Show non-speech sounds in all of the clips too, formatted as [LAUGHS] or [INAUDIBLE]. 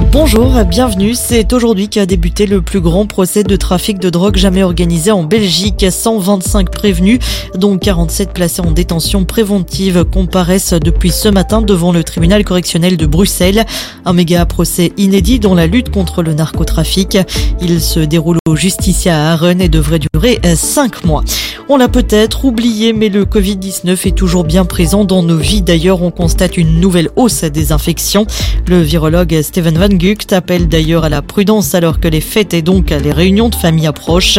Bonjour, bienvenue. C'est aujourd'hui qu'a débuté le plus grand procès de trafic de drogue jamais organisé en Belgique. 125 prévenus, dont 47 placés en détention préventive, comparaissent depuis ce matin devant le tribunal correctionnel de Bruxelles. Un méga procès inédit dans la lutte contre le narcotrafic. Il se déroule au Justicia à Aaron et devrait durer 5 mois. On l'a peut-être oublié, mais le Covid-19 est toujours bien présent dans nos vies. D'ailleurs, on constate une nouvelle hausse des infections. Le virologue Steven Van Gucht appelle d'ailleurs à la prudence alors que les fêtes et donc les réunions de famille approchent.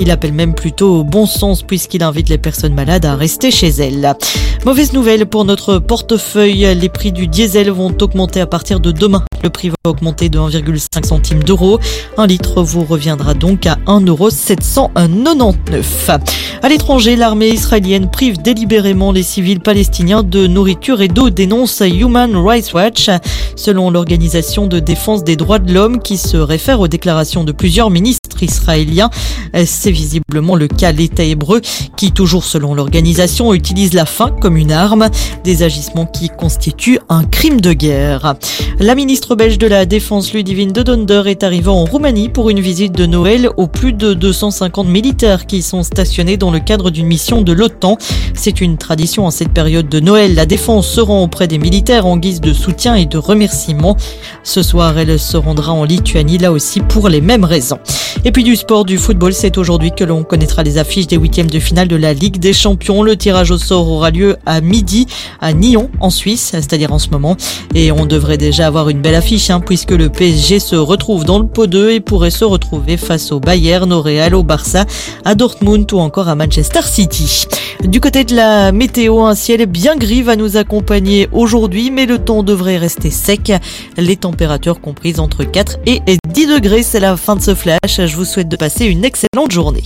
Il appelle même plutôt au bon sens puisqu'il invite les personnes malades à rester chez elles. Mauvaise nouvelle pour notre portefeuille, les prix du diesel vont augmenter à partir de demain. Le prix va augmenter de 1,5 centime d'euros. Un litre vous reviendra donc à 1,799 À l'étranger, l'armée israélienne prive délibérément les civils palestiniens de nourriture et d'eau, dénonce Human Rights Watch. Selon l'organisation de défense des droits de l'homme qui se réfère aux déclarations de plusieurs ministres israéliens, c'est visiblement le cas l'État hébreu qui, toujours selon l'organisation, utilise la faim comme une arme, des agissements qui constituent un crime de guerre. La ministre belge de la Défense Ludivine de Donder est arrivée en Roumanie pour une visite de Noël aux plus de 250 militaires qui sont stationnés dans le cadre d'une mission de l'OTAN. C'est une tradition en cette période de Noël. La défense se rend auprès des militaires en guise de soutien et de remerciement. Ce soir, elle se rendra en Lituanie, là aussi pour les mêmes raisons. Et puis du sport, du football, c'est aujourd'hui que l'on connaîtra les affiches des huitièmes de finale de la Ligue des Champions. Le tirage au sort aura lieu à midi à Nyon, en Suisse, c'est-à-dire en ce moment. Et on devrait déjà avoir une belle affiche, hein, puisque le PSG se retrouve dans le pot 2 et pourrait se retrouver face au Bayern, au Real, au Barça, à Dortmund ou encore à Manchester City. Du côté de la météo, un ciel bien gris va nous accompagner aujourd'hui, mais le temps devrait rester sec. Les températures comprises entre 4 et 10 degrés. C'est la fin de ce flash. Je vous souhaite de passer une excellente journée.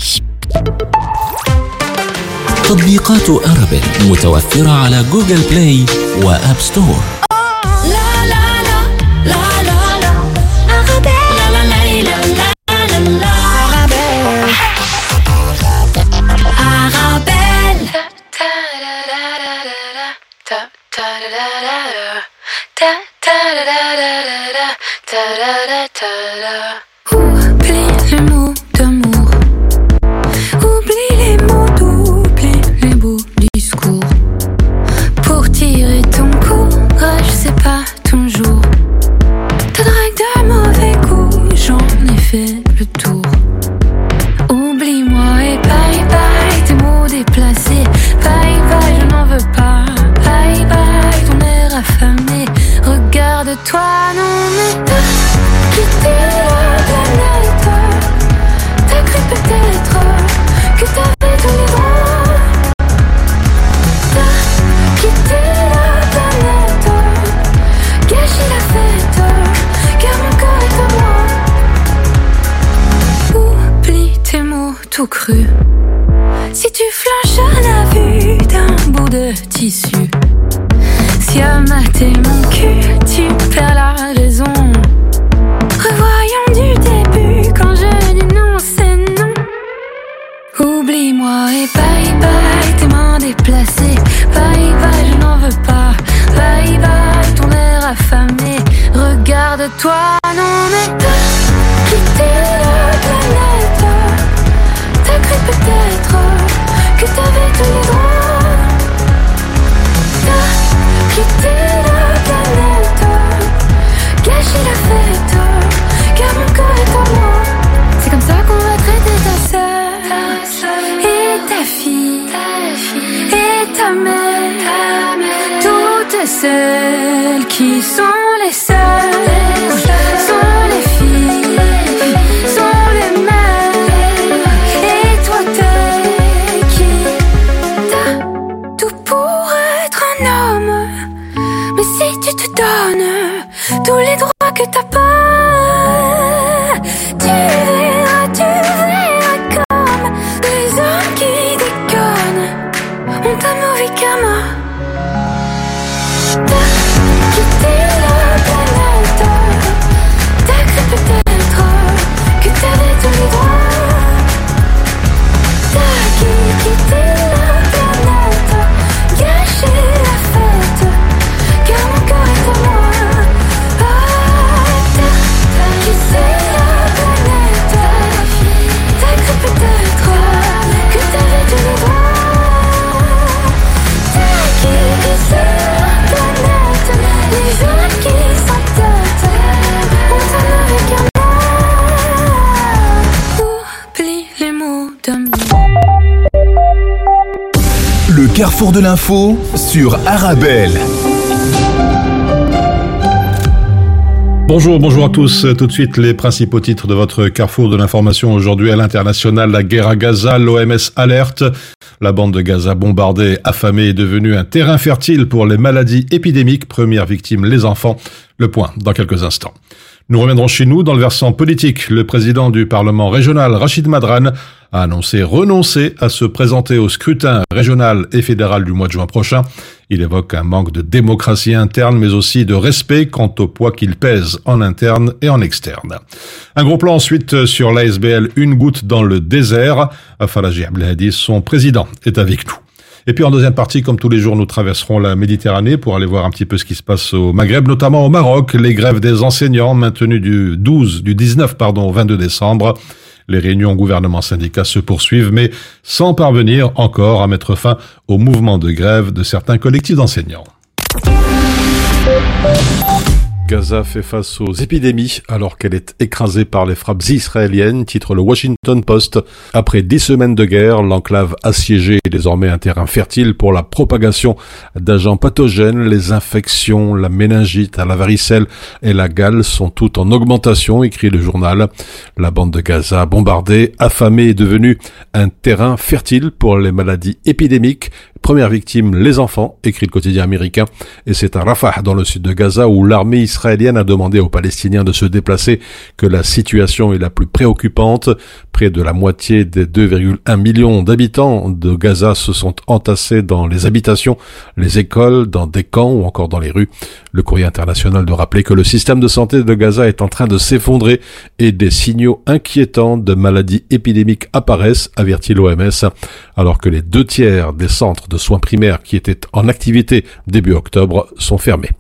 تطبيقات أرابيل متوفرة على جوجل بلاي وآب ستور Oublie les mots d'amour. Oublie les mots d'oublie les beaux discours. Pour tirer ton courage, c'est pas ton jour. Ta drague de mauvais goût, j'en ai fait le tour. Oublie-moi et bye bye, tes mots déplacés. Bye bye, je n'en veux pas. Bye bye, ton air affamé. Regarde-toi, non mais t'as quitté peut-être que t'avais tous les droits. T'as quitté la planète. Gâché la fête, car mon corps est à moi. Oublie tes mots tout crus. Si tu flanches à la vue d'un bout de tissu, si à mater mon déplacées. Bye bye, je n'en veux pas. Bye bye, ton air affamé. Regarde-toi, non mais t'as quitté la planète. T'as cru peut-être que t'avais tous les droits. T'as quitté la planète. Gâché la fête, ta mère, toutes celles qui sont les seules, sont les filles, sont les mères. Et toi, t'es qui? T'as tout pour être un homme, mais si tu te donnes tous les droits. Carrefour de l'info sur Arabelle. Bonjour, bonjour à tous. Tout de suite, les principaux titres de votre carrefour de l'information aujourd'hui à l'international. La guerre à Gaza, l'OMS alerte. La bande de Gaza bombardée, affamée est devenue un terrain fertile pour les maladies épidémiques. Première victime, les enfants. Le point dans quelques instants. Nous reviendrons chez nous dans le versant politique. Le président du Parlement régional, Rachid Madran, a annoncé renoncer à se présenter au scrutin régional et fédéral du mois de juin prochain. Il évoque un manque de démocratie interne, mais aussi de respect quant au poids qu'il pèse en interne et en externe. Un gros plan ensuite sur l'ASBL Une goutte dans le désert. Falaji Abdelhadi, son président, est avec nous. Et puis en deuxième partie, comme tous les jours, nous traverserons la Méditerranée pour aller voir un petit peu ce qui se passe au Maghreb, notamment au Maroc, les grèves des enseignants maintenues du 12, du 19 pardon, au 22 décembre. Les réunions gouvernement-syndicats se poursuivent, mais sans parvenir encore à mettre fin au mouvement de grève de certains collectifs d'enseignants. Gaza fait face aux épidémies alors qu'elle est écrasée par les frappes israéliennes, titre le Washington Post. Après dix semaines de guerre, l'enclave assiégée est désormais un terrain fertile pour la propagation d'agents pathogènes. Les infections, la méningite, la varicelle et la gale sont toutes en augmentation, écrit le journal. La bande de Gaza bombardée, affamée est devenue un terrain fertile pour les maladies épidémiques. Première victime, les enfants, écrit le quotidien américain. Et c'est à Rafah, dans le sud de Gaza, où l'armée israélienne a demandé aux Palestiniens de se déplacer que la situation est la plus préoccupante. Près de la moitié des 2,1 millions d'habitants de Gaza se sont entassés dans les habitations, les écoles, dans des camps ou encore dans les rues. Le courrier international de rappeler que le système de santé de Gaza est en train de s'effondrer et des signaux inquiétants de maladies épidémiques apparaissent, avertit l'OMS, alors que les deux tiers des centres de soins primaires qui étaient en activité début octobre sont fermés.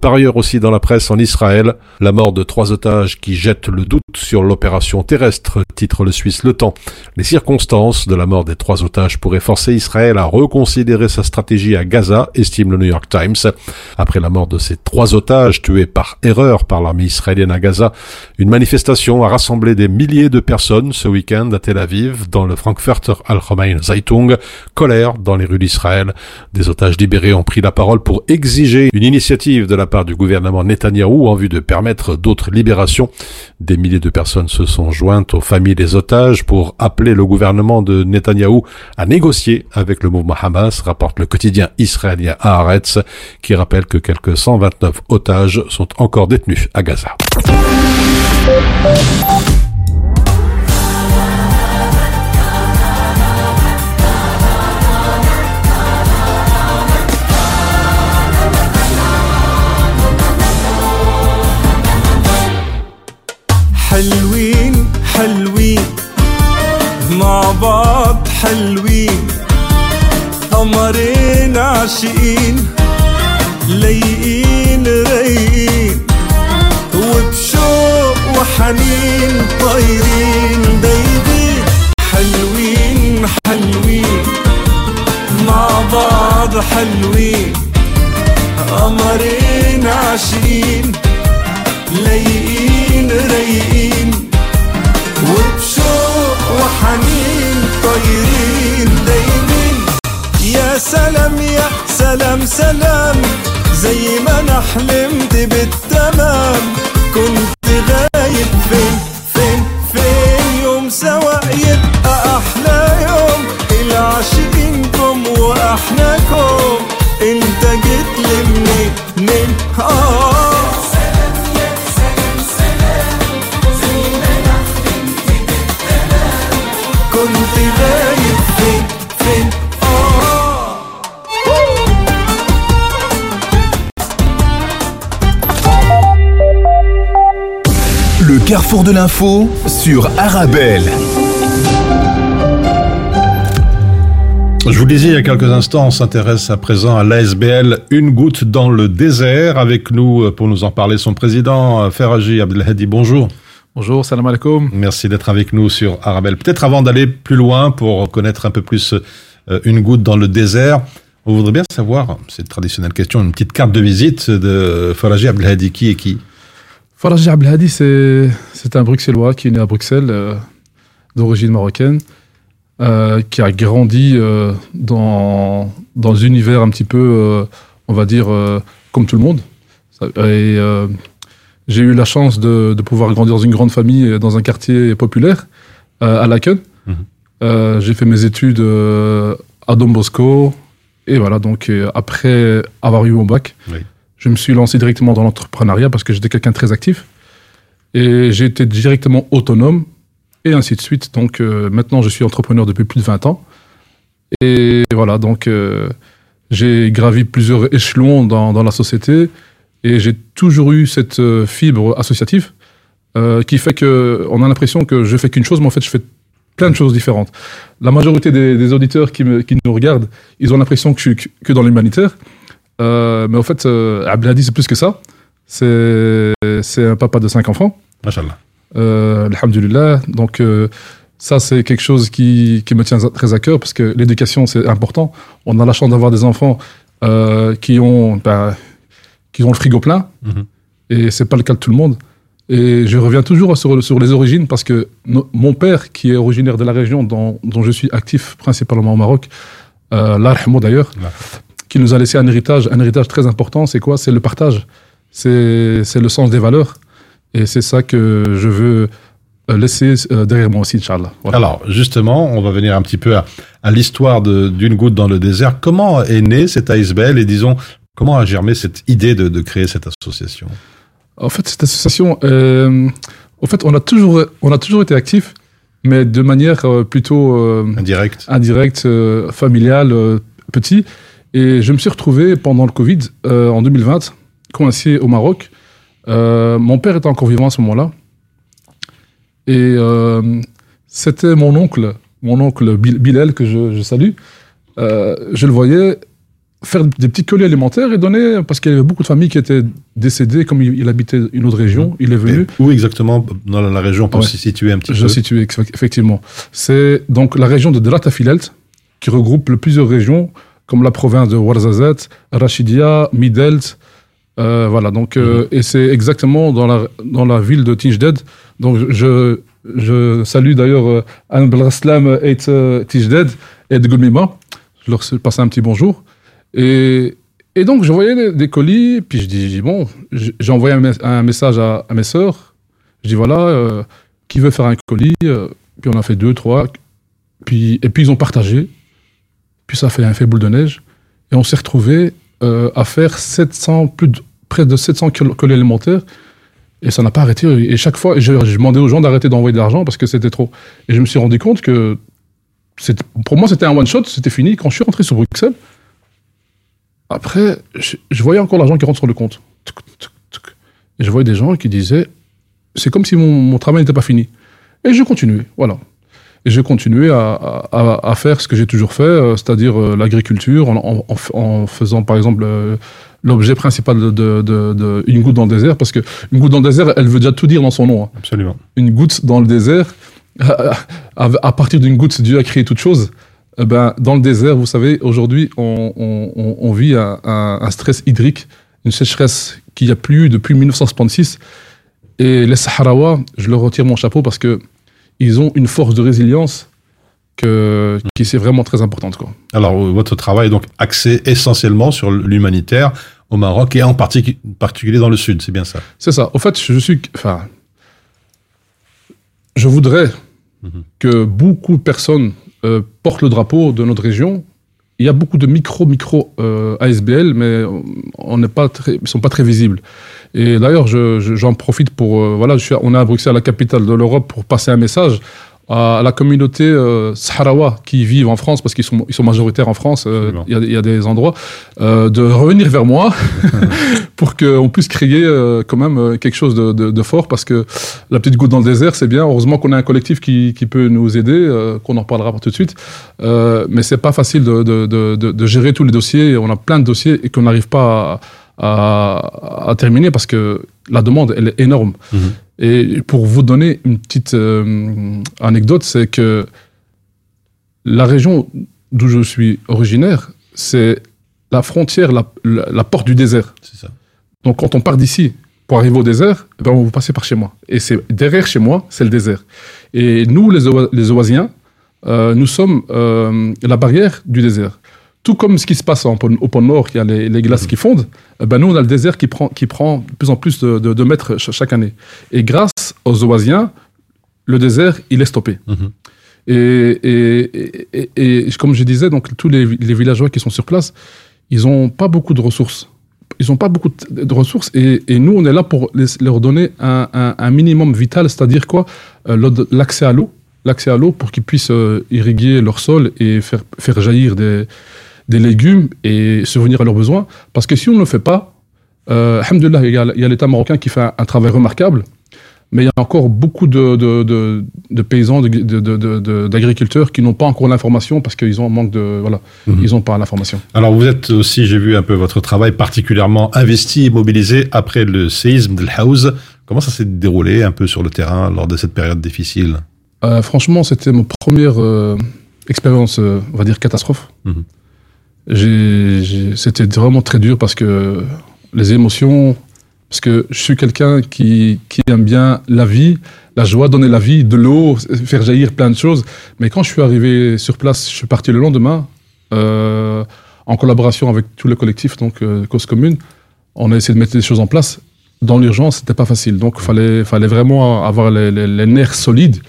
Par ailleurs aussi dans la presse en Israël, la mort de trois otages qui jettent le doute sur l'opération terrestre, titre le Suisse Le Temps. Les circonstances de la mort des trois otages pourraient forcer Israël à reconsidérer sa stratégie à Gaza, estime le New York Times. Après la mort de ces trois otages tués par erreur par l'armée israélienne à Gaza, une manifestation a rassemblé des milliers de personnes ce week-end à Tel Aviv, dans le Frankfurter Allgemeine Zeitung, colère dans les rues d'Israël. Des otages libérés ont pris la parole pour exiger une initiative de la part du gouvernement Netanyahou en vue de permettre d'autres libérations. Des milliers de personnes se sont jointes aux familles des otages pour appeler le gouvernement de Netanyahou à négocier avec le mouvement Hamas, rapporte le quotidien israélien Haaretz, qui rappelle que quelques 129 otages sont encore détenus à Gaza. حلوين حلوين. مع بعض حلوين. De l'info sur Arabelle. Je vous le disais il y a quelques instants, on s'intéresse à présent à l'ASBL Une goutte dans le désert. Avec nous euh, pour nous en parler son président, euh, Feraji Abdelhadi. Bonjour. Bonjour, salam alaikum. Merci d'être avec nous sur Arabelle. Peut-être avant d'aller plus loin pour connaître un peu plus euh, Une goutte dans le désert, on voudrait bien savoir, c'est une traditionnelle question, une petite carte de visite de Feraji Abdelhadi. Qui est qui? Faraji Abdelhadi, c'est, c'est un Bruxellois qui est né à Bruxelles, euh, d'origine marocaine, euh, qui a grandi euh, dans, dans un univers un petit peu, on va dire, comme tout le monde. Et j'ai eu la chance de, de pouvoir grandir dans une grande famille, dans un quartier populaire, à Laken. Mhm. J'ai fait mes études à Don Bosco. Et voilà, donc après avoir eu mon bac, Oui. Je me suis lancé directement dans l'entrepreneuriat parce que j'étais quelqu'un de très actif. Et j'ai été directement autonome et ainsi de suite. Donc euh, maintenant, je suis entrepreneur depuis plus de 20 ans. Et voilà, donc euh, j'ai gravi plusieurs échelons dans, la société et j'ai toujours eu cette euh, fibre associative qui fait que on a l'impression que je fais qu'une chose, mais en fait, je fais plein de choses différentes. La majorité des, auditeurs qui, qui nous regardent, ils ont l'impression que je suis que dans l'humanitaire. Euh, mais en fait, euh, Abdelhadi, c'est plus que ça. C'est un papa de cinq enfants. Machallah. Euh, Alhamdulillah. Donc, euh, ça, c'est quelque chose qui, qui me tient très à cœur parce que l'éducation, c'est important. On a la chance d'avoir des enfants euh, qui, ont, ben, qui ont le frigo plein Mhm. et c'est pas le cas de tout le monde. Et je reviens toujours sur, sur les origines parce que no- mon père, qui est originaire de la région dont, dont je suis actif principalement au Maroc, euh, l'Arhmo d'ailleurs. Qui nous a laissé un héritage, un héritage très important, c'est quoi? C'est le partage. C'est c'est le sens des valeurs. Et c'est ça que je veux euh, laisser euh, derrière moi aussi, Inch'Allah. Voilà. Alors, justement, on va venir un petit peu à, à l'histoire de- d'une goutte dans le désert. Comment est née cette ASBL et disons, comment a germé cette idée de, de créer cette association? En fait, cette association, euh, en fait, on a toujours, on a toujours été actifs, mais de manière euh, plutôt euh, Indirect indirecte, euh, familiale, petit. Et je me suis retrouvé pendant le Covid, euh, en 2020, coincé au Maroc. Euh, mon père était encore vivant à ce moment-là. Et euh, c'était mon oncle, mon oncle Bil- Bilal, que je, je salue. Je le voyais faire des petits colis alimentaires et donner, parce qu'il y avait beaucoup de familles qui étaient décédées, comme il, il habitait une autre région, il est venu. Et Où exactement? Dans la région pour Ouais. s'y situer un petit Je peu situe ex- effectivement. C'est donc la région de Delatafilelt qui regroupe plusieurs régions comme la province de Ouarzazate, Rachidia, Midelt. euh, voilà, donc, euh, et c'est exactement dans la, dans la ville de Tijded. Donc, je, je salue d'ailleurs euh, Anne Belraslam et Tijded et de Goulmima. Je leur passe un petit bonjour. Et, et donc, je voyais des, colis, puis je dis, bon, j'ai envoyé un, mes- un message à, à mes sœurs. Je dis, voilà, euh, qui veut faire un colis Puis on a fait deux, trois. Puis, et puis ils ont partagé. Puis ça fait un fait boule de neige. Et on s'est retrouvé euh, à faire 700, plus de, près de 700 kil- colis alimentaires. Et ça n'a pas arrêté. Et chaque fois, j'ai demandé aux gens d'arrêter d'envoyer de l'argent parce que c'était trop. Et je me suis rendu compte que pour moi, c'était un one-shot, c'était fini. Quand je suis rentré sur Bruxelles, après, je, je voyais encore l'argent qui rentre sur le compte. Et je voyais des gens qui disaient c'est comme si mon travail n'était pas fini. Et je continuais, voilà. Et j'ai continué à, à- à faire ce que j'ai toujours fait, euh, c'est-à-dire euh, l'agriculture, en, faisant par exemple euh, l'objet principal de, de- de- de une goutte dans le désert, parce que une goutte dans le désert, elle veut déjà tout dire dans son nom. hein. Absolument. Une goutte dans le désert, [LAUGHS] à, partir d'une goutte, Dieu a créé toute chose. Eh ben, dans le désert, vous savez, aujourd'hui, on, on- on- on vit un, un- un stress hydrique, une sécheresse qu'il n'y a plus eu depuis 1966. Et les Saharaouas, je leur retire mon chapeau parce que ils ont une force de résilience que, qui c'est vraiment très importante. Quoi. Alors, euh, votre travail est donc axé essentiellement sur l'humanitaire au Maroc et en particu- particulier dans le sud, c'est bien ça? C'est ça. Au fait, je suis. Enfin. Je voudrais Mhm. que beaucoup de personnes euh, portent le drapeau de notre région. Il y a beaucoup de micro, micro euh, ASBL, mais on n'est pas très, ils sont pas très visibles. Et d'ailleurs, je- je- j'en profite pour. euh, voilà, je suis, on est à Bruxelles, la capitale de l'Europe, pour passer un message à la communauté euh, sahraoua qui vivent en France, parce qu'ils sont, ils sont majoritaires en France, euh, il y, a- il y a des endroits, euh, de revenir vers moi [LAUGHS] pour qu'on puisse créer euh, quand même euh, quelque chose de, de- de fort, parce que la petite goutte dans le désert, c'est bien. Heureusement qu'on a un collectif qui, qui peut nous aider, euh, qu'on en parlera tout de suite. Euh, mais c'est pas facile de, de, de, de- de gérer tous les dossiers. On a plein de dossiers et qu'on n'arrive pas à, à, à terminer parce que la demande, elle est énorme. Mhm. Et pour vous donner une petite euh, anecdote, c'est que la région d'où je suis originaire, c'est la frontière, la, la, la porte du désert. C'est ça. Donc quand on part d'ici pour arriver au désert, eh ben, on va passer par chez moi. Et c'est derrière chez moi, c'est le désert. Et nous, les, Oa- les Oasiens, euh, nous sommes euh, la barrière du désert. Tout comme ce qui se passe en au pôle Nord, il y a les, les glaces qui fondent, eh ben nous, on a le désert qui prend, qui prend de plus en plus de, de- de mètres cha- chaque année. Et grâce aux Oasiens, le désert, il est stoppé. Mhm. Et, et, et, comme je disais, donc, tous les, les villageois qui sont sur place, ils n'ont pas beaucoup de ressources. Ils n'ont pas beaucoup de ressources et, et nous, on est là pour les- leur donner un, un- un minimum vital, c'est-à-dire quoi Euh, L'accès à l'eau, l'accès à l'eau pour qu'ils puissent euh, irriguer leur sol et faire, faire jaillir des, des légumes et subvenir à leurs besoins. Parce que si on ne le fait pas, euh, alhamdoulilah, il y a, l'État marocain qui fait un, un travail remarquable, mais il y a encore beaucoup de, de, de, de paysans, d'agriculteurs qui n'ont pas encore l'information parce qu'ils ont un manque de... Voilà, Mhm. ils n'ont pas l'information. Alors vous êtes aussi, j'ai vu un peu votre travail particulièrement investi et mobilisé après le séisme de House. Comment ça s'est déroulé un peu sur le terrain lors de cette période difficile? Euh, franchement, c'était ma première euh, expérience, euh, on va dire, catastrophe. Mhm. C'était vraiment très dur parce que les émotions, parce que je suis quelqu'un qui, aime bien la vie, la joie, donner la vie, de l'eau, faire jaillir plein de choses. Mais quand je suis arrivé sur place, je suis parti le lendemain, euh, en collaboration avec tout le collectif, donc euh, Cause Commune. On a essayé de mettre des choses en place. Dans l'urgence, c'était pas facile. Donc, il fallait, vraiment avoir les nerfs solides.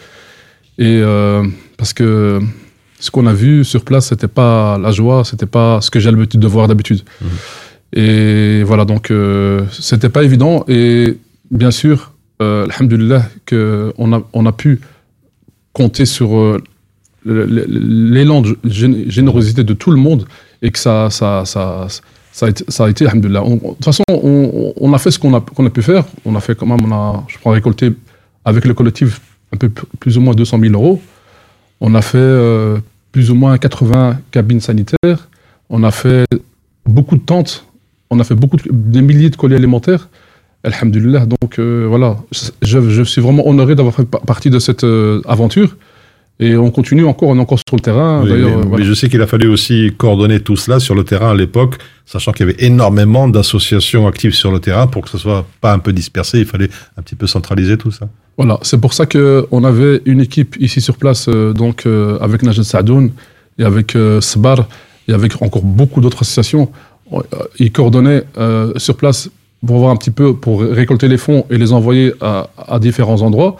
Et euh, parce que ce qu'on a vu sur place, c'était pas la joie, c'était pas ce que j'ai l'habitude de voir d'habitude. Et voilà, donc euh, c'était pas évident. Et bien sûr, euh, alhamdoulilah, qu'on a, on a pu compter sur euh, l'élan de gén- générosité de tout le monde et que ça, ça, ça, ça a été, ça a été alhamdoulilah. On- on- De toute façon, on, on a fait ce qu'on a, qu'on a pu faire. On a fait quand même, on a, je crois, récolté avec le collectif un peu plus ou moins 200 000 euros. On a fait euh, plus ou moins 80 cabines sanitaires. On a fait beaucoup de tentes. On a fait beaucoup de, des milliers de colis alimentaires. Alhamdulillah. Donc euh, voilà, je, suis vraiment honoré d'avoir fait pa- partie de cette euh, aventure. Et on continue encore, on est encore sur le terrain. Oui, mais, euh, mais voilà. je sais qu'il a fallu aussi coordonner tout cela sur le terrain à l'époque, sachant qu'il y avait énormément d'associations actives sur le terrain pour que ce soit pas un peu dispersé. Il fallait un petit peu centraliser tout ça. Voilà, c'est pour ça qu'on avait une équipe ici sur place, euh, donc euh, avec Najed Saadoun et avec euh, Sbar et avec encore beaucoup d'autres associations. Ils coordonnaient sur place pour voir un petit peu, pour récolter les fonds et les envoyer à, à différents endroits.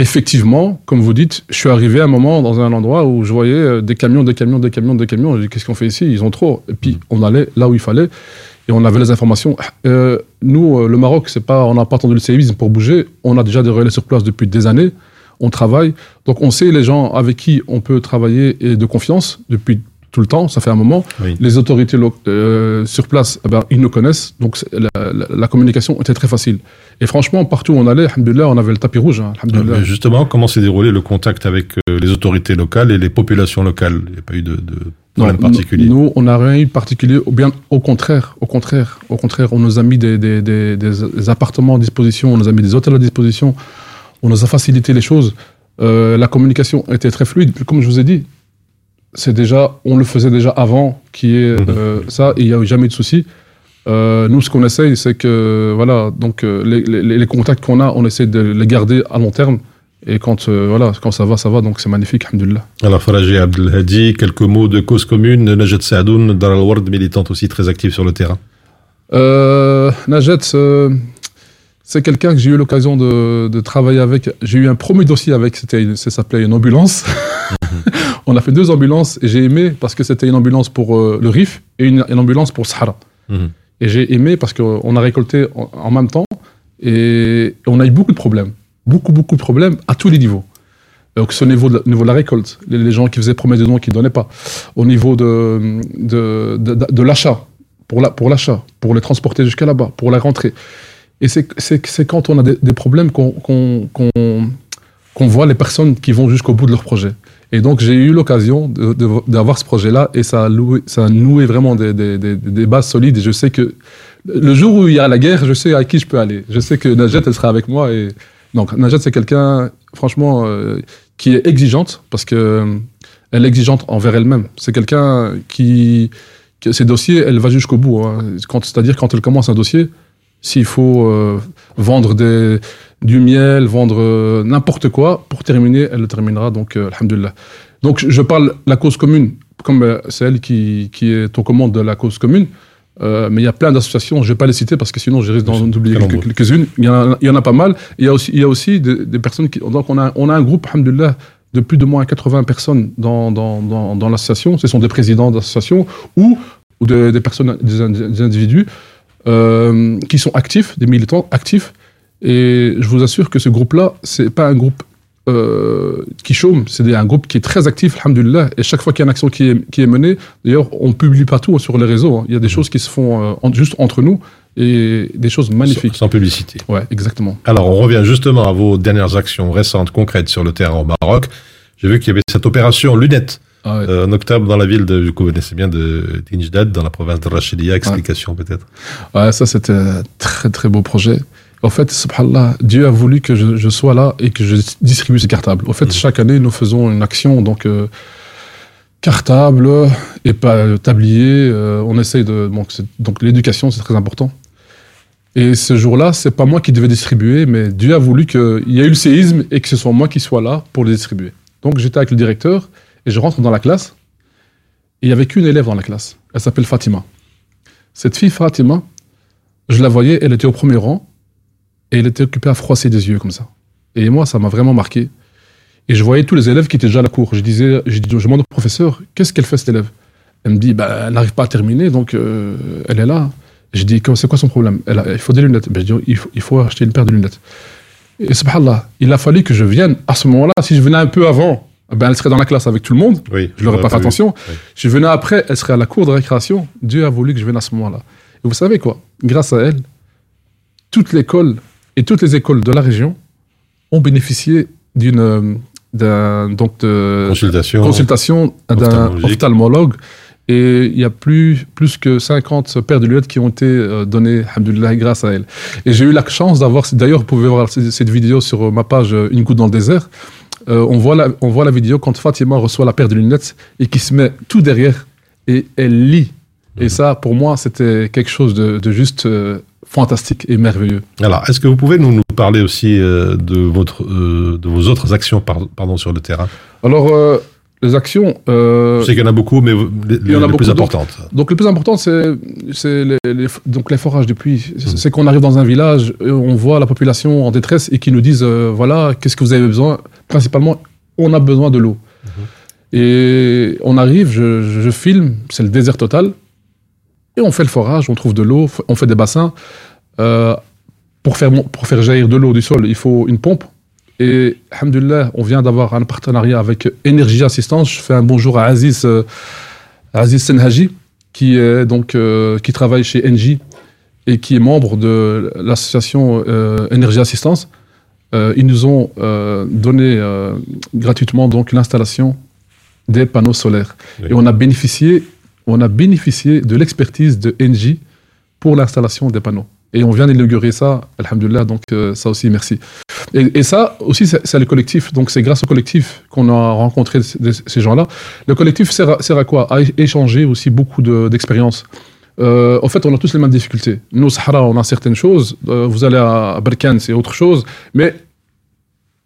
Effectivement, comme vous dites, je suis arrivé à un moment dans un endroit où je voyais euh, des camions, des camions, des camions, des camions. J'ai dit, qu'est-ce qu'on fait ici? Ils ont trop. Et puis, on allait là où il fallait et on avait les informations. Euh, nous, euh, le Maroc, c'est pas, on n'a pas attendu le séisme pour bouger. On a déjà des relais sur place depuis des années. On travaille. Donc, on sait les gens avec qui on peut travailler et de confiance depuis tout le temps. Ça fait un moment. Oui. Les autorités euh, sur place, eh ben, ils nous connaissent. Donc, la, la- la communication était très facile. Et franchement, partout où on allait, on avait le tapis rouge. hein. Mais justement, comment s'est déroulé le contact avec euh, les autorités locales et les populations locales? Il n'y a pas eu de, de problème Non, particulier. Nous, on n'a rien eu de particulier. Ou bien, au contraire, au contraire, au contraire, on nous a mis des, des, des, des- des appartements à disposition, on nous a mis des hôtels à disposition, on nous a facilité les choses. Euh, la communication était très fluide. Comme je vous ai dit, c'est déjà, on le faisait déjà avant, qui est Mhm. euh, ça, et il n'y a eu jamais eu de souci. Euh, nous, ce qu'on essaye, c'est que, voilà, donc euh, les, les- les contacts qu'on a, on essaie de les garder à long terme. Et quand, euh, voilà, quand ça va, ça va, donc c'est magnifique, alhamdoulilah. Alors, Faraji Abdelhadi, quelques mots de cause commune. Najed Saadoun, Dar al-Ward, militante aussi très active sur le terrain. Euh, Najet, euh, c'est quelqu'un que j'ai eu l'occasion de, de travailler avec. J'ai eu un premier dossier avec, ça s'appelait une ambulance. [LAUGHS] On a fait deux ambulances et j'ai aimé parce que c'était une ambulance pour euh, le RIF et une, une ambulance pour Sahara. Mhm. Et j'ai aimé parce qu'on a récolté en, en même temps et on a eu beaucoup de problèmes. Beaucoup, beaucoup de problèmes à tous les niveaux. Donc, c'est au niveau de, la- niveau de la récolte, les, les gens qui faisaient promesses de dons qui ne donnaient pas. Au niveau de, de, de, l'achat, pour la- pour l'achat, pour les transporter jusqu'à là-bas, pour la rentrée. Et c'est- c'est c'est quand on a des, des problèmes qu'on qu'on- qu'on- qu'on voit les personnes qui vont jusqu'au bout de leur projet. Et donc, j'ai eu l'occasion d'avoir ce projet-là et ça a, loué- ça a noué vraiment des, des- des- des bases solides. Et je sais que le jour où il y a la guerre, je sais à qui je peux aller. Je sais que Najat, elle sera avec moi. Et donc, Najat, c'est quelqu'un, franchement, euh, qui est exigeante parce que euh, elle est exigeante envers elle-même. C'est quelqu'un qui, que ses dossiers, elle va jusqu'au bout. hein. C'est-à-dire, quand elle commence un dossier, s'il faut euh, vendre des, du miel, vendre euh, n'importe quoi, pour terminer, elle le terminera. Donc, euh, alhamdoulilah. Donc, je- parle la cause commune, comme euh, c'est elle qui, qui est aux commandes de la cause commune. Euh, mais il y a plein d'associations, je ne vais pas les citer parce que sinon je risque d'en oublier Quel quelques- nombre quelques-unes. Il, y en a- il y en a pas mal. Il y a aussi, il y a aussi des, des personnes qui. Donc on a, on a un groupe, alhamdoulilah, de plus de moins 80 personnes dans, dans, dans, dans l'association. Ce sont des présidents d'associations ou, ou de- des personnes, des individus euh, qui sont actifs, des militants actifs. Et je vous assure que ce groupe-là, c'est pas un groupe euh, qui chôme, c'est un groupe qui est très actif, alhamdoulilah. Et chaque fois qu'il y a une action qui est, qui est menée, d'ailleurs, on publie pas tout sur les réseaux. hein. Il y a des choses qui se font euh, juste entre nous et des choses magnifiques. Sans, sans publicité. Ouais, exactement. Alors, on revient justement à vos dernières actions récentes, concrètes sur le terrain au Maroc. J'ai vu qu'il y avait cette opération Lunette Ah ouais. euh, en octobre dans la ville de, vous connaissez bien, de Tinjdad, dans la province de Rachidia. Explication peut-être. Ouais, ça c'était un très très beau projet. En fait, subhanallah, Dieu a voulu que je, je sois là et que je distribue ces cartables. En fait, chaque année, nous faisons une action, donc euh, cartable et pas tablier. euh, on essaye de donc, donc l'éducation, c'est très important. Et ce jour-là, c'est pas moi qui devais distribuer, mais Dieu a voulu qu'il y ait eu le séisme et que ce soit moi qui sois là pour les distribuer. Donc j'étais avec le directeur et je rentre dans la classe. Et il y avait qu'une élève dans la classe. Elle s'appelle Fatima. Cette fille Fatima, je la voyais, elle était au premier rang et elle était occupée à froisser des yeux comme ça. Et moi, ça m'a vraiment marqué. Et je voyais tous les élèves qui étaient déjà à la cour. Je disais, je, dis- je demande au professeur, qu'est-ce qu'elle fait cette élève? Elle me dit, bah, elle n'arrive pas à terminer, donc euh, elle est là. Je dis, c'est quoi son problème? Elle a- Il faut des lunettes. Ben, je dis, il faut, il faut acheter une paire de lunettes. Et subhanallah, il a fallu que je vienne à ce moment-là. Si je venais un peu avant, ben, elle serait dans la classe avec tout le monde. Oui. Je l'aurais pas fait vu. attention. Oui. Je venais après, elle serait à la cour de récréation. Dieu a voulu que je vienne à ce moment-là. Et vous savez quoi? Grâce à elle, toute l'école et toutes les écoles de la région ont bénéficié d'une euh, d'un donc de Consultation. consultation d'un ophtalmologue. Et il y a plus, plus que 50 paires de lunettes qui ont été euh, données, alhamdoulilah, grâce à elle. Et j'ai eu la chance d'avoir, d'ailleurs, vous pouvez voir cette vidéo sur ma page euh, Une goutte dans le désert. Euh, on, voit la, on voit la vidéo quand Fatima reçoit la paire de lunettes et qui se met tout derrière et elle lit. Et ça, pour moi, c'était quelque chose de, de juste euh, fantastique et merveilleux. Alors, est-ce que vous pouvez nous, nous parler aussi euh, de, votre, euh, de vos autres actions par- pardon, sur le terrain? Alors, les actions. euh, Je sais qu'il y en a beaucoup, mais les, il y en a les beaucoup, plus donc- importantes. Donc le plus important, c'est les, les- donc les forages de puits. Mmh. C'est qu'on arrive dans un village, et on voit la population en détresse et qui nous disent euh, voilà, qu'est-ce que vous avez besoin? Principalement, on a besoin de l'eau. Mmh. Et on arrive, je, je- je filme, c'est le désert total, et on fait le forage, on trouve de l'eau, on fait des bassins. Euh, pour, faire, pour faire jaillir de l'eau du sol, il faut une pompe. Et, alhamdoulilah, on vient d'avoir un partenariat avec Énergie Assistance. Je fais un bonjour à Aziz, euh, Aziz Senhaji, qui, est donc, euh, qui travaille chez Engie et qui est membre de l'association euh, Énergie Assistance. Euh, ils nous ont donné gratuitement donc l'installation des panneaux solaires. Oui. Et on a bénéficié, on a bénéficié de l'expertise de Engie pour l'installation des panneaux. Et on vient d'inaugurer ça, alhamdoulilah, donc euh, ça aussi, merci. Et, ça aussi, c'est le collectif. Donc c'est grâce au collectif qu'on a rencontré ces- gens-là. Le collectif sert à, quoi? À échanger aussi beaucoup de- d'expériences. Euh, en fait, on a tous les mêmes difficultés. Nous, Sahara, on a certaines choses. Euh, vous allez à Berkane, c'est autre chose. Mais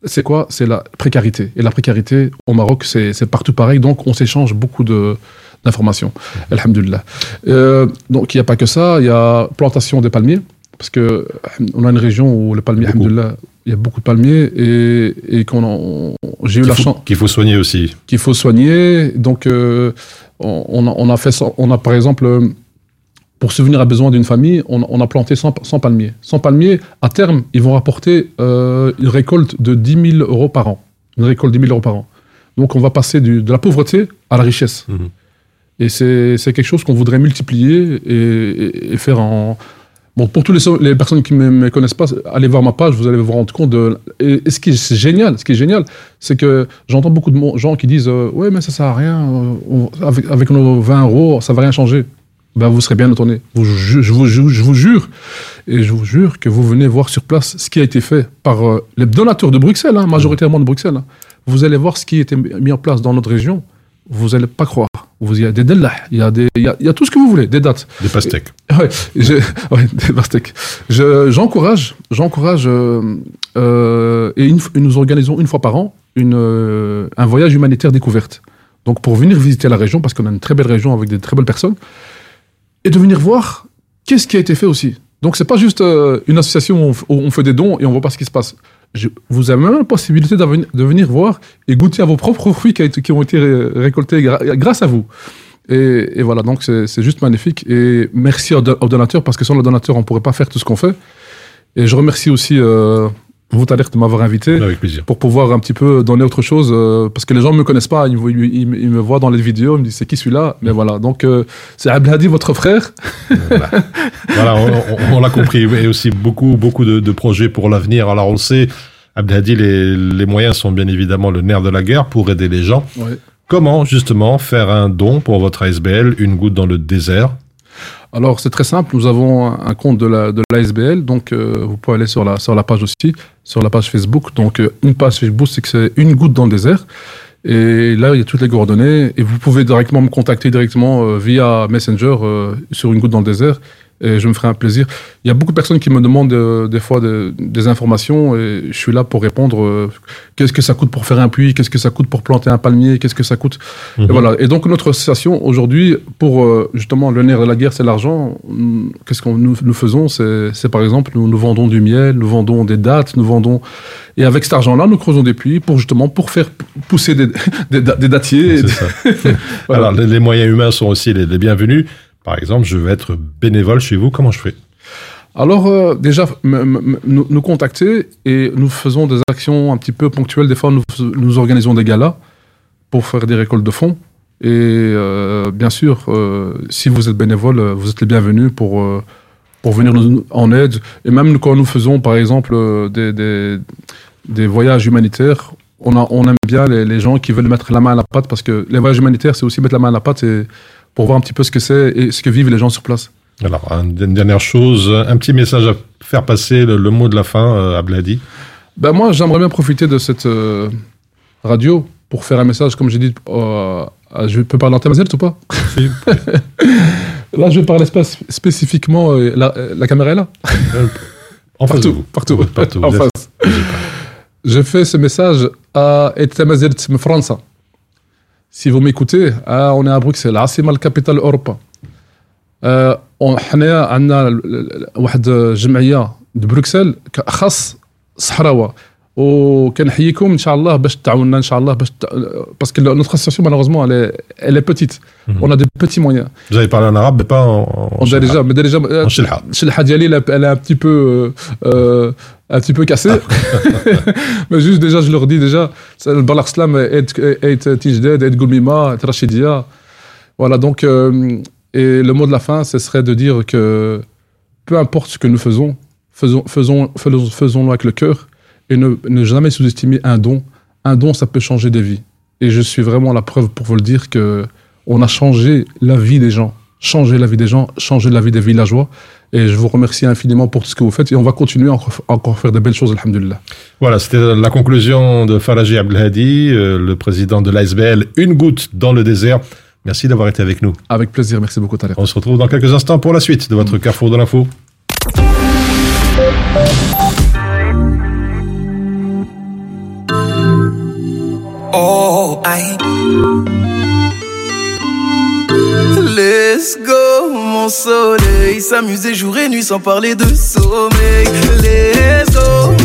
c'est quoi? C'est la précarité. Et la précarité, au Maroc, c'est partout pareil. Donc, on s'échange beaucoup d'informations. Alhamdulillah. Euh, donc, il n'y a pas que ça. Il y a plantation des palmiers. Parce que euh, on a une région où le palmier, il y a beaucoup de palmiers. Et, et qu'on j'ai eu la chance qu'il faut soigner aussi. qu'il faut soigner. Donc, euh, on, on a, fait. On a, par exemple, euh, pour subvenir à besoin d'une famille, on, on a planté 100, 100 palmiers. 100 palmiers, à terme, ils vont rapporter euh, une récolte de 10 000 euros par an. une récolte de 10 000 euros par an. Donc on va passer du- de la pauvreté à la richesse. Mhm. Et c'est c'est quelque chose qu'on voudrait multiplier et, et- et faire en... Bon, pour toutes les, personnes qui ne me, connaissent pas, allez voir ma page, vous allez vous rendre compte de... Et, ce qui est génial, ce qui est génial, c'est que j'entends beaucoup de gens qui disent euh, Ouais, mais ça sert à rien, euh, avec, nos 20 euros, ça va rien changer. Ben, vous serez bien étonné. Je vous jure, et je vous jure que vous venez voir sur place ce qui a été fait par euh, les donateurs de Bruxelles, hein, majoritairement de Bruxelles. hein. Vous allez voir ce qui a été mis en place dans notre région. Vous n'allez pas croire. Vous, il y a des dellah, il y a, des, il y a, il y a tout ce que vous voulez, des dates. Des pastèques. Ouais, je, [LAUGHS] ouais, des pastèques. Je- J'encourage, j'encourage, euh, euh, et une- nous organisons une fois par an une, euh, un voyage humanitaire découverte. Donc pour venir visiter la région, parce qu'on a une très belle région avec des très belles personnes, et de venir voir qu'est-ce qui a été fait aussi. Donc c'est pas juste une association où on, où on fait des dons et on voit pas ce qui se passe. Je- vous avez même la possibilité de venir voir et goûter à vos propres fruits qui, ont été ré- récoltés grâce à vous. Et, et voilà, donc c'est juste magnifique. Et merci aux donateurs, parce que sans les donateurs, on ne pourrait pas faire tout ce qu'on fait. Et je remercie aussi euh, vous, Tariq, de m'avoir invité Avec plaisir. pour pouvoir un petit peu donner autre chose. euh, parce que les gens ne me connaissent pas, ils, me voient- ils- ils me- ils me voient dans les vidéos, ils me disent c'est qui celui-là? Mais voilà, donc euh, c'est Abdelhadi, votre frère. Voilà, on, on- on l'a compris. Et aussi beaucoup, beaucoup de, de projets pour l'avenir. Alors on le sait, Abdelhadi, les, les moyens sont bien évidemment le nerf de la guerre pour aider les gens. Ouais. Comment justement faire un don pour votre ASBL, une goutte dans le désert Alors c'est très simple, nous avons un compte de la l'ASBL, donc euh, vous pouvez aller sur la sur la page aussi, sur la page Facebook. Donc euh, une page Facebook, c'est que c'est une goutte dans le désert. Et là, il y a toutes les coordonnées. Et vous pouvez directement me contacter directement euh, via Messenger sur une goutte dans le désert. Et je me ferai un plaisir. Il y a beaucoup de personnes qui me demandent euh, des fois de- des informations et je suis là pour répondre. euh, qu'est-ce que ça coûte pour faire un puits Qu'est-ce que ça coûte pour planter un palmier Qu'est-ce que ça coûte et voilà. Et donc notre association aujourd'hui, pour euh, justement le nerf de la guerre, c'est l'argent. hum, Qu'est-ce qu'on nous, nous faisons? C'est par exemple nous, nous vendons du miel, nous vendons des dattes, nous vendons et avec cet argent-là, nous creusons des puits pour justement pour faire pousser des, [LAUGHS] des, des dattiers. C'est ça. [LAUGHS] Voilà. Alors les, les moyens humains sont aussi les, les bienvenus. Par exemple, je veux être bénévole chez vous. Comment je fais? Alors euh, déjà nous, nous contacter et nous faisons des actions un petit peu ponctuelles. Des fois, nous, organisons des galas pour faire des récoltes de fonds. Et euh, bien sûr, euh, si vous êtes bénévole, vous êtes les bienvenus pour pour venir nous en aide. Et même quand nous faisons, par exemple, des, des, des voyages humanitaires, on, a, on aime bien les, les gens qui veulent mettre la main à la pâte parce que les voyages humanitaires, c'est aussi mettre la main à la pâte et pour voir un petit peu ce que c'est et ce que vivent les gens sur place. Alors, un- une dernière chose, un petit message à faire passer, le, le mot de la fin, euh, Abladi. Ben moi, j'aimerais bien profiter de cette euh, radio pour faire un message, comme j'ai dit. euh, à- je peux parler en Tamazight ou pas? [LAUGHS] Là, je vais parler spé- spécifiquement. la, la caméra est là [LAUGHS] En Partout, vous. partout, Partout. en êtes- face. Je fais ce message à de France. سي فو ميكوتي اون آه, à بروكسل عاصمه الكابيتال اوروبا آه, حنايا عندنا واحد جمعيه دو بروكسل خاص صحراوه وكنحييكم ان شاء الله باش تعاوننا ان شاء الله باش باسكو notre association malheureusement elle est, elle est petite on a des petits moyens Vous avez parlé en arabe, mais pas en, en on a déjà mais déjà En shilha. الشلحة ديالي elle est- elle est un petit peu euh, euh, un petit peu cassée [LAUGHS] mais juste déjà je leur dis déjà البلاغ سلام ايت ايت تيجداد ايت قلميمة ايت رشيدية voilà donc euh, et le mot de la fin ce serait de dire que peu importe ce que nous faisons faisons faisons faisons faisons-le avec le cœur et ne, ne jamais sous-estimer un don. Un don ça peut changer des vies. Et je suis vraiment la preuve pour vous le dire que on a changé la vie des gens. Changer la vie des gens changer la vie des villageois. Et je vous remercie infiniment pour tout ce que vous faites. Et on va continuer à encore, encore faire de belles choses alhamdulillah Voilà, c'était la conclusion de Faraji Abdelhadi, euh, le président de l'ASBL, une goutte dans le désert. Merci d'avoir été avec nous. avec plaisir merci beaucoup Tariq On se retrouve dans quelques instants pour la suite de votre Carrefour de l'info. Oh, aïe. Let's go, mon soleil. S'amuser jour et nuit sans parler de sommeil. Let's go,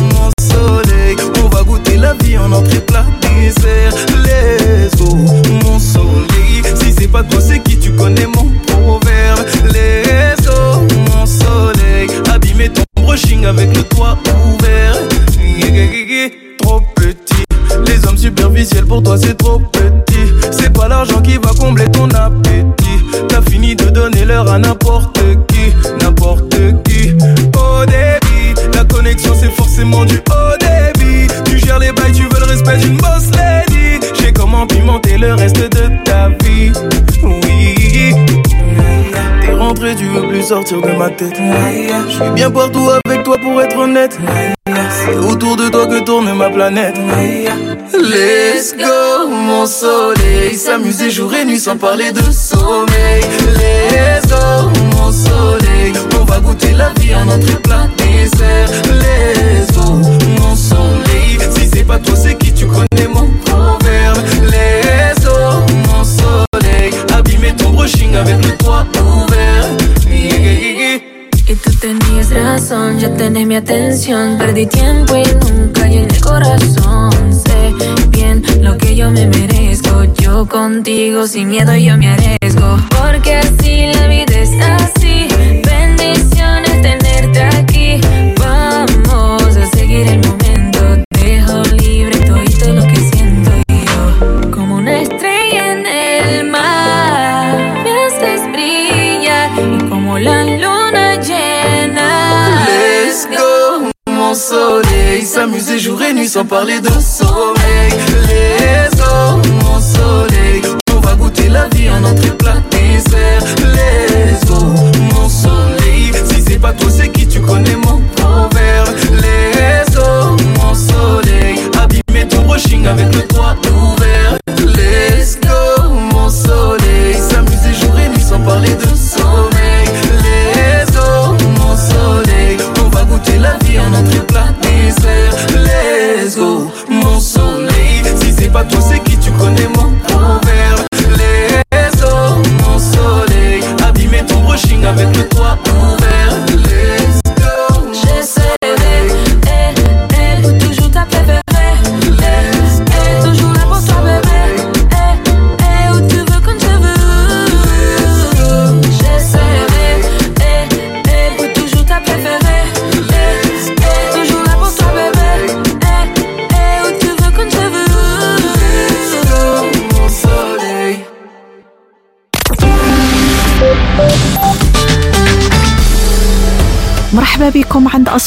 de ma tête. Je suis bien partout avec toi pour être honnête. C'est autour de toi que tourne ma planète. Let's go, mon soleil. S'amuser jour et nuit sans parler de sommeil. Mi atención. Perdí tiempo y nunca llené el corazón. Sé bien lo que yo me merezco. Yo contigo sin miedo yo me arriesgo. Porque así S'amuser jour et nuit sans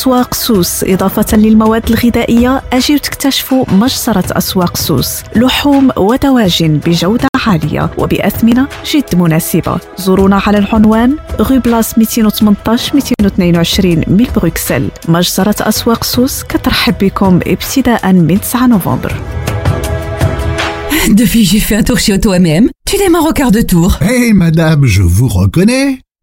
أسواق سوس إضافة للمواد الغذائية أجيو تكتشفوا مجزرة أسواق سوس لحوم ودواجن بجودة عالية وبأثمنة جد مناسبة زورونا على العنوان غو بلاس 218 222 من بروكسل مجزرة أسواق سوس كترحب بكم ابتداء من 9 نوفمبر Depuis, j'ai fait un tour chez MM. Tu démarres au quart de tour. Hé madame, je vous reconnais.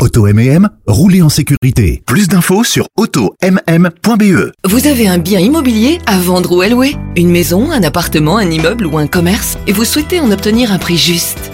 Auto M&M, roulez en sécurité. Plus d'infos sur automm.be. Vous avez un bien immobilier à vendre ou à louer? Une maison, un appartement, un immeuble ou un commerce? Et vous souhaitez en obtenir un prix juste?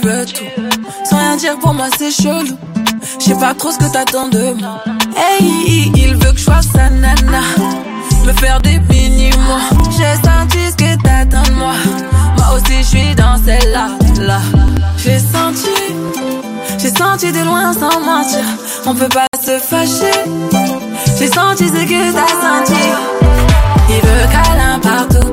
Tu veux tout. Sans rien dire pour moi, c'est chelou. Je sais pas trop ce que t'attends de moi. Hey, il veut que je sois sa nana. Me faire des mini-mois. J'ai senti ce que t'attends de moi. Moi aussi, je suis dans celle-là. Là. J'ai senti. J'ai senti de loin sans mentir. On peut pas se fâcher. J'ai senti ce que t'as senti. Il veut câlin partout,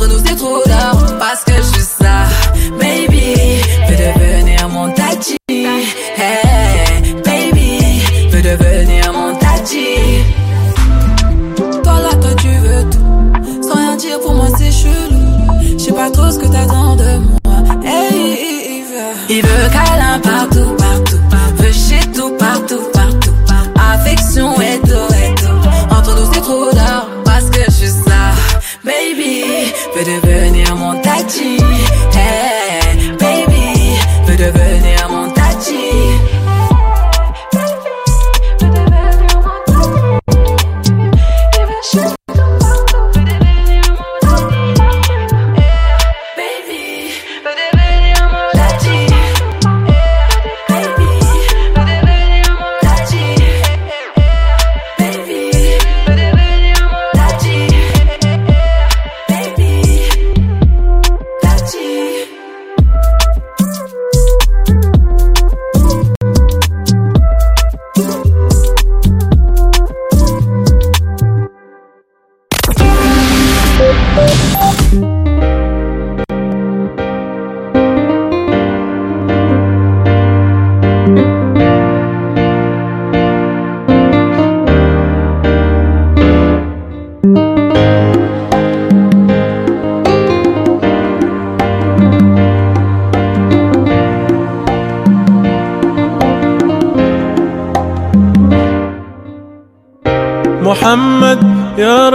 Entre nous, c'est mon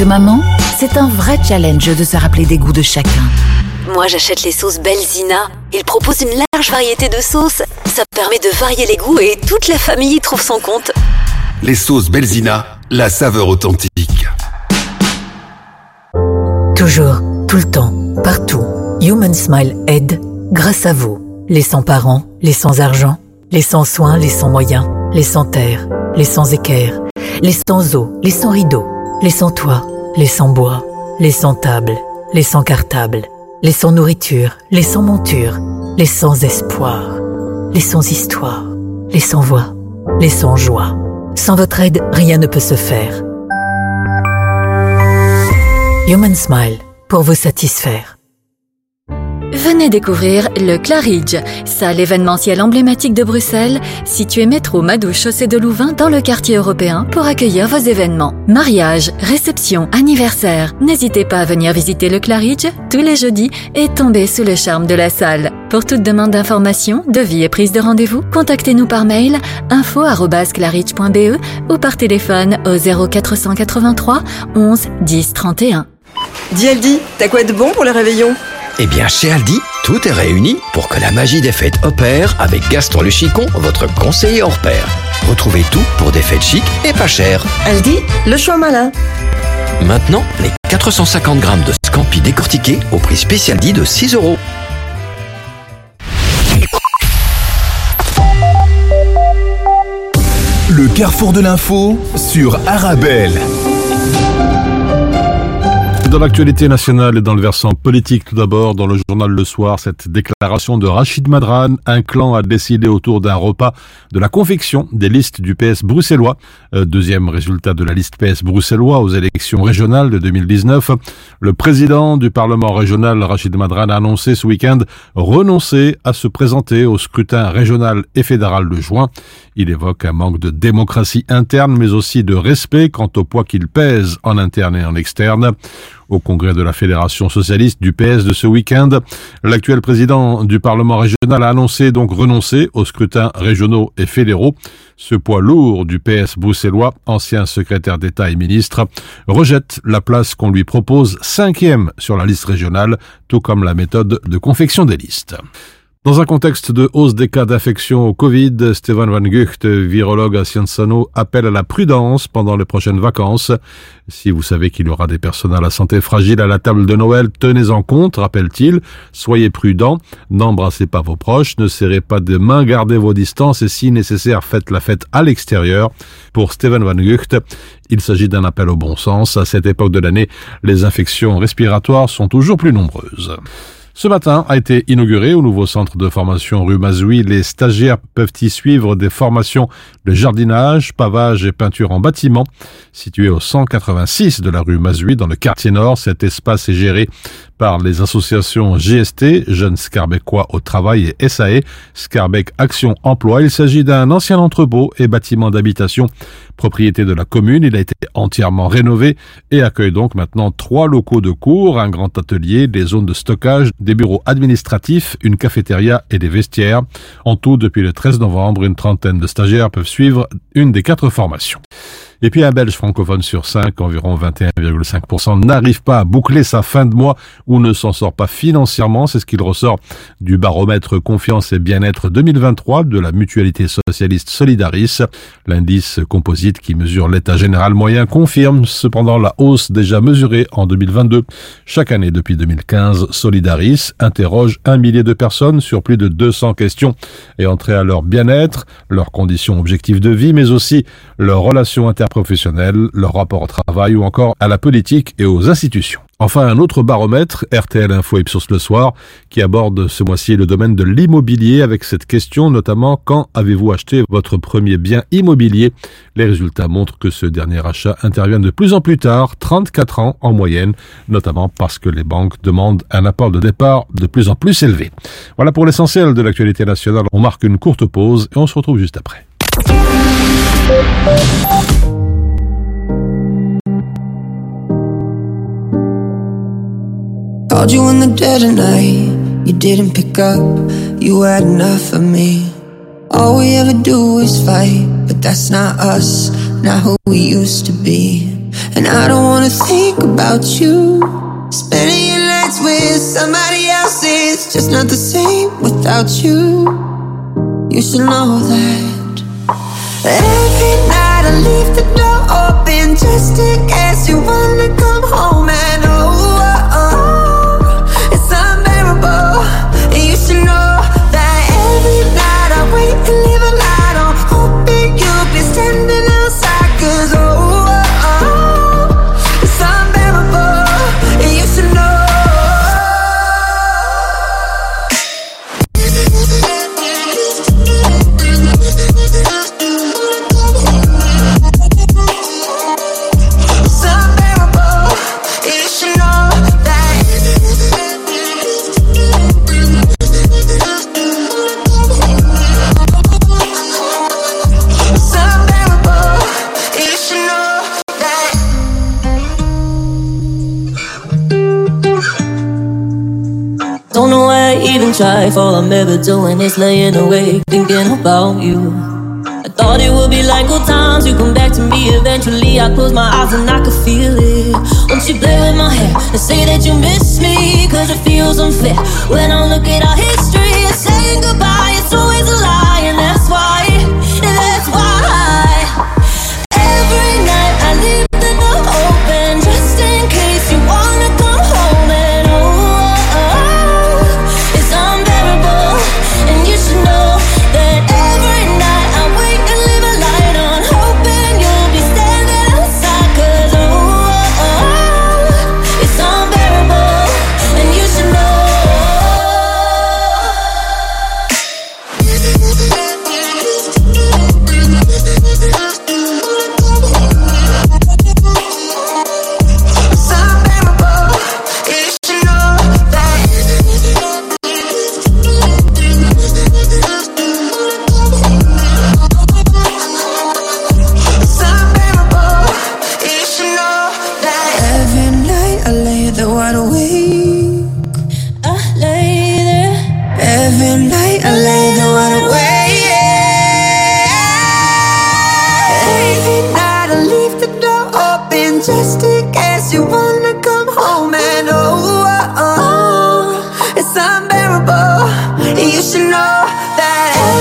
Que maman, c'est un vrai challenge de se rappeler des goûts de chacun. Moi, j'achète les sauces Belzina. Ils proposent une large variété de sauces. Ça permet de varier les goûts et toute la famille y trouve son compte. Les sauces Belzina, la saveur authentique. Toujours, tout le temps, partout. Human Smile aide grâce à vous. Les sans-parents, les sans-argent, les sans-soins, les sans-moyens, les sans-terre, les sans-équerre, les sans-eau, les sans-rideaux, les sans-toit, les sans-bois, les sans-table, les sans-cartable, les sans-nourriture, les sans-monture, les sans-espoir, les sans-histoire, les sans-voix, les sans-joie. Sans votre aide, rien ne peut se faire. Human Smile, pour vous satisfaire. Venez découvrir le Claridge, salle événementielle emblématique de Bruxelles, située métro Madou chaussée de Louvain dans le quartier européen pour accueillir vos événements. Mariage, réception, anniversaire. N'hésitez pas à venir visiter le Claridge tous les jeudis et tomber sous le charme de la salle. Pour toute demande d'information, devis et prise de rendez-vous, contactez-nous par mail info@claridge.be ou par téléphone au 0483 11 10 31. Dis Aldi, t'as quoi de bon pour le réveillon? Eh bien, chez Aldi, tout est réuni pour que la magie des fêtes opère avec Gaston Le Chicon, votre conseiller hors pair. Retrouvez tout pour des fêtes chic et pas chères. Aldi, le choix malin. Maintenant, les 450 grammes de Scampi décortiqués au prix spécial dit de 6 euros. Le carrefour de l'info sur Arabelle. Dans l'actualité nationale et dans le versant politique, tout d'abord, dans le journal Le Soir, cette déclaration de Rachid Madran, un clan a décidé autour d'un repas de la confection des listes du PS bruxellois. Euh, deuxième résultat de la liste PS bruxellois aux élections régionales de 2019. Le président du Parlement régional, Rachid Madran, a annoncé ce week-end renoncer à se présenter au scrutin régional et fédéral de juin. Il évoque un manque de démocratie interne, mais aussi de respect quant au poids qu'il pèse en interne et en externe. Au congrès de la Fédération socialiste du PS de ce week-end, l'actuel président du Parlement régional a annoncé donc renoncer aux scrutins régionaux et fédéraux. Ce poids lourd du PS bruxellois, ancien secrétaire d'État et ministre, rejette la place qu'on lui propose cinquième sur la liste régionale, tout comme la méthode de confection des listes. Dans un contexte de hausse des cas d'infection au Covid, Stefan Van Gucht, virologue à Scienzano, appelle à la prudence pendant les prochaines vacances. Si vous savez qu'il y aura des personnes à la santé fragile à la table de Noël, tenez-en compte, rappelle-t-il. Soyez prudents, n'embrassez pas vos proches, ne serrez pas de mains, gardez vos distances et si nécessaire, faites la fête à l'extérieur. Pour Stefan Van Gucht, il s'agit d'un appel au bon sens. À cette époque de l'année, les infections respiratoires sont toujours plus nombreuses. Ce matin a été inauguré au nouveau centre de formation rue Mazoui. Les stagiaires peuvent y suivre des formations de jardinage, pavage et peinture en bâtiment. Situé au 186 de la rue Mazoui dans le quartier nord, cet espace est géré par les associations GST, Jeunes Scarbecquois au Travail et SAE, Scarbec Action Emploi. Il s'agit d'un ancien entrepôt et bâtiment d'habitation propriété de la commune. Il a été entièrement rénové et accueille donc maintenant trois locaux de cours, un grand atelier, des zones de stockage, des bureaux administratifs, une cafétéria et des vestiaires. En tout, depuis le 13 novembre, une trentaine de stagiaires peuvent suivre une des quatre formations. Et puis un Belge francophone sur 5, environ 21,5%, n'arrive pas à boucler sa fin de mois ou ne s'en sort pas financièrement. C'est ce qu'il ressort du baromètre confiance et bien-être 2023 de la mutualité socialiste Solidaris. L'indice composite qui mesure l'état général moyen confirme cependant la hausse déjà mesurée en 2022. Chaque année depuis 2015, Solidaris interroge un millier de personnes sur plus de 200 questions et entrer à leur bien-être, leurs conditions objectives de vie, mais aussi leurs relations interprofessionnelles, leur rapport au travail ou encore à la politique et aux institutions. Enfin, un autre baromètre, RTL Info Ipsos le soir, qui aborde ce mois-ci le domaine de l'immobilier avec cette question, notamment quand avez-vous acheté votre premier bien immobilier? Les résultats montrent que ce dernier achat intervient de plus en plus tard, 34 ans en moyenne, notamment parce que les banques demandent un apport de départ de plus en plus élevé. Voilà pour l'essentiel de l'actualité nationale. On marque une courte pause et on se retrouve juste après. Called you in the dead of night, you didn't pick up, you had enough of me. All we ever do is fight, but that's not us, not who we used to be. And I don't wanna think about you. Spending your nights with somebody else is just not the same without you. You should know that. Every night I leave the door open just in case you wanna come home and believe All I'm ever doing is laying awake thinking about you. I thought it would be like old times. You come back to me eventually. I close my eyes and I could feel it. Won't you play with my hair and say that you miss me? Cause it feels unfair. When I look at our history,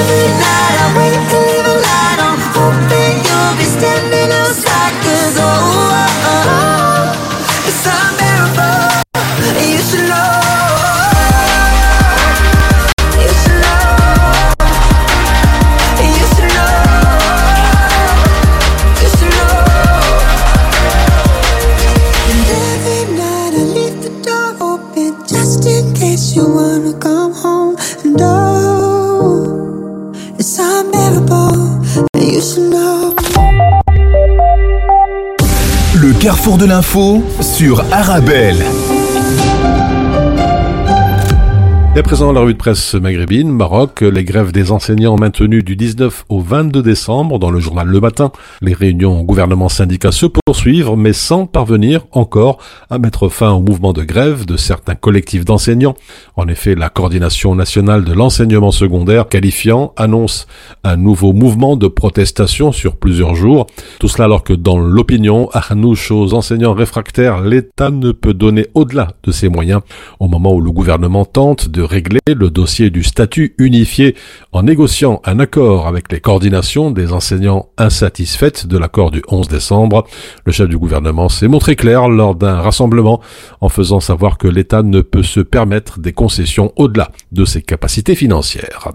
Tonight. I wake up l'info sur Arabelle. Et à présent, la revue de presse maghrébine, Maroc, les grèves des enseignants maintenues du 19 au 22 décembre dans le journal Le Matin. Les réunions gouvernement-syndicats se poursuivent, mais sans parvenir encore à mettre fin au mouvement de grève de certains collectifs d'enseignants. En effet, la coordination nationale de l'enseignement secondaire qualifiant annonce un nouveau mouvement de protestation sur plusieurs jours. Tout cela alors que dans l'opinion, à Hanouch aux enseignants réfractaires, l'État ne peut donner au-delà de ses moyens au moment où le gouvernement tente de régler le dossier du statut unifié en négociant un accord avec les coordinations des enseignants insatisfaites de l'accord du 11 décembre. Le chef du gouvernement s'est montré clair lors d'un rassemblement en faisant savoir que l'État ne peut se permettre des concessions au-delà de ses capacités financières.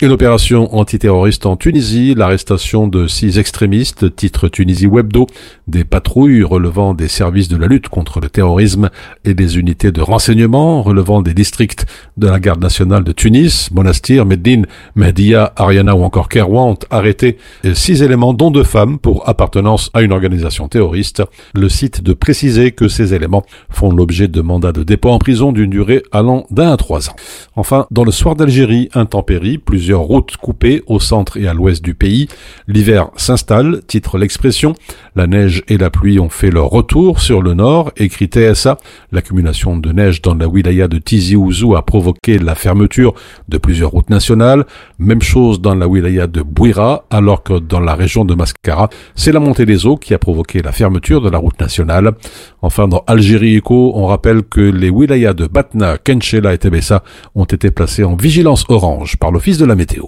Une opération antiterroriste en Tunisie, l'arrestation de six extrémistes, titre Tunisie Webdo, des patrouilles relevant des services de la lutte contre le terrorisme et des unités de renseignement relevant des districts de la garde nationale de Tunis, Monastir, Medine, Mehdia, Ariana ou encore Kerouan ont arrêté six éléments dont deux femmes pour appartenance à une organisation terroriste. Le site de préciser que ces éléments font l'objet de mandats de dépôt en prison d'une durée allant d'un à trois ans. Enfin, dans le soir d'Algérie, intempérie, plusieurs routes coupées au centre et à l'ouest du pays. L'hiver s'installe, titre l'expression. La neige et la pluie ont fait leur retour sur le nord, écrit TSA. L'accumulation de neige dans la wilaya de Tizi Ouzou a provoqué la fermeture de plusieurs routes nationales. Même chose dans la wilaya de Bouira, alors que dans la région de Mascara, c'est la montée des eaux qui a provoqué la fermeture de la route nationale. Enfin, dans Algérie Eco, on rappelle que les wilayas de Batna, Kenchela et Tebessa ont été placés en vigilance orange par l'Office de la météo.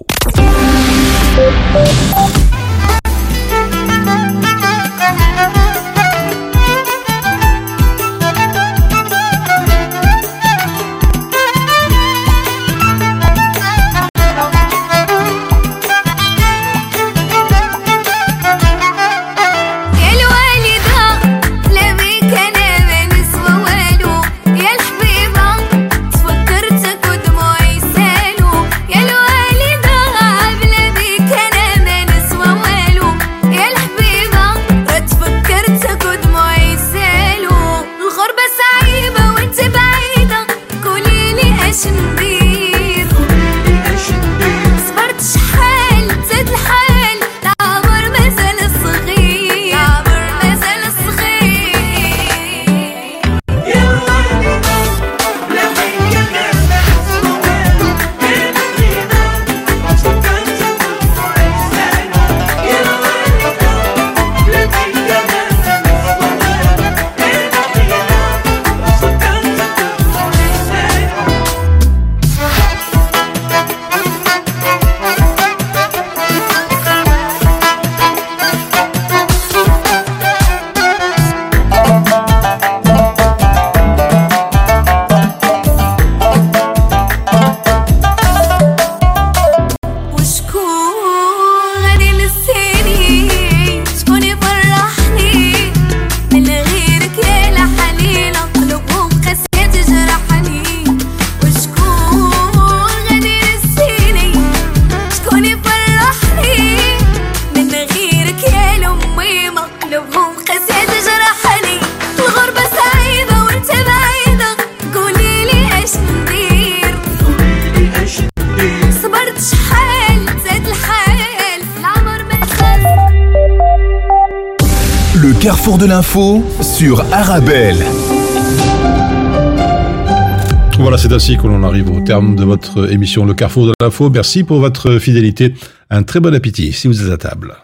Sur Arabelle. Voilà, c'est ainsi que l'on arrive au terme de votre émission Le Carrefour de l'info. Merci pour votre fidélité. Un très bon appétit si vous êtes à table.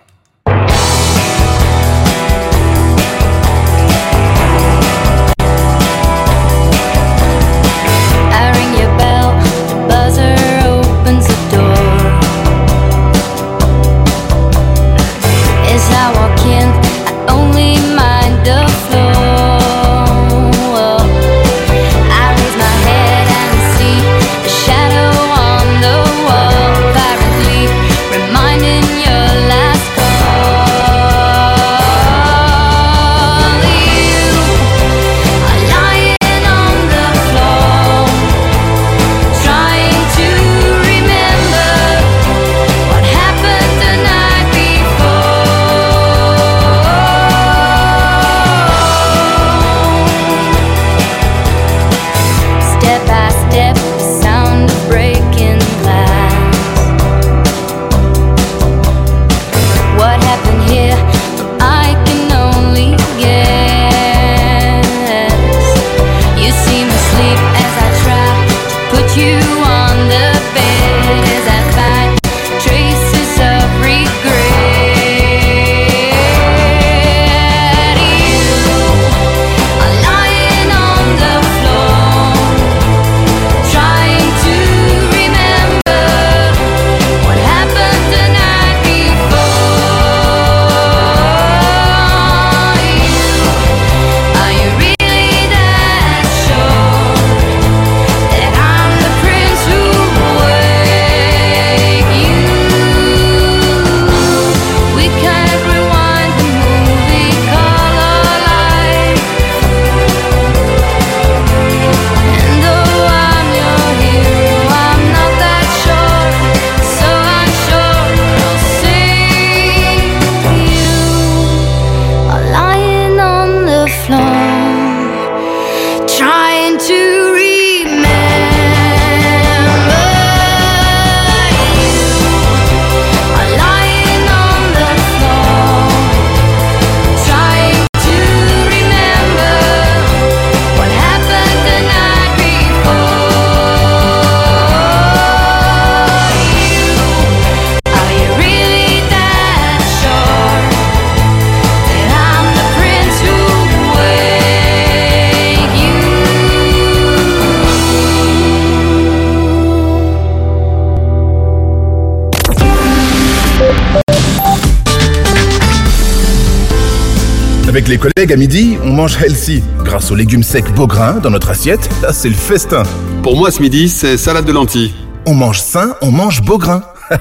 Avec les collègues à midi, on mange healthy. Grâce aux légumes secs Beaugrain dans notre assiette, là c'est le festin. Pour moi ce midi, c'est salade de lentilles. On mange sain, on mange Beaugrain. [LAUGHS]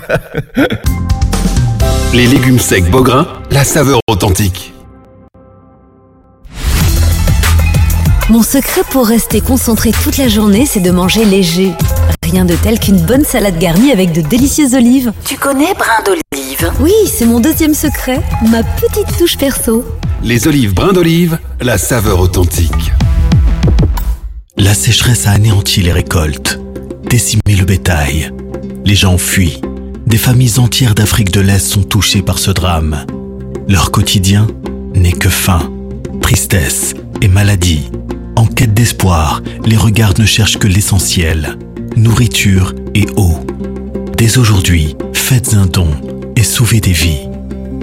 Les légumes secs Beaugrain, la saveur authentique. Mon secret pour rester concentré toute la journée, c'est de manger léger. Rien de tel qu'une bonne salade garnie avec de délicieuses olives. Tu connais brin d'olive? Oui, c'est mon deuxième secret, ma petite touche perso. Les olives brins d'olive, la saveur authentique. La sécheresse a anéanti les récoltes, décimé le bétail. Les gens fuient. Des familles entières d'Afrique de l'Est sont touchées par ce drame. Leur quotidien n'est que faim, tristesse et maladie. En quête d'espoir, les regards ne cherchent que l'essentiel, nourriture et eau. Dès aujourd'hui, faites un don et sauvez des vies.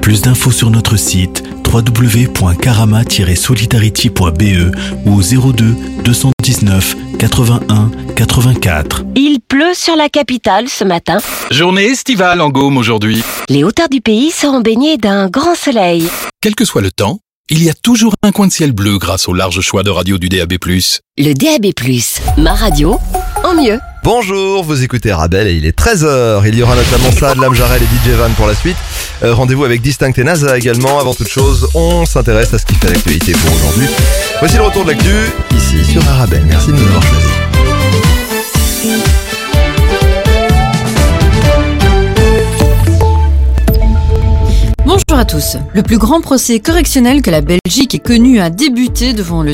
Plus d'infos sur notre site www.karama-solidarity.be ou au 02 219 81 84. Il pleut sur la capitale ce matin. Journée estivale en Gaume aujourd'hui. Les hauteurs du pays seront baignées d'un grand soleil. Quel que soit le temps, il y a toujours un coin de ciel bleu grâce au large choix de radio du DAB+. Le DAB+, ma radio, en mieux. Bonjour, vous écoutez Rabel et il est 13h. Il y aura notamment Saad Lam Jarel et DJ Van pour la suite. Euh, Rendez-vous avec Distinct et NASA également. Avant toute chose, on s'intéresse à ce qui fait l'actualité pour aujourd'hui. Voici le retour de l'actu, ici sur Arabelle. Merci de nous avoir choisis. Bonjour à tous. Le plus grand procès correctionnel que la Belgique ait connu a débuté devant le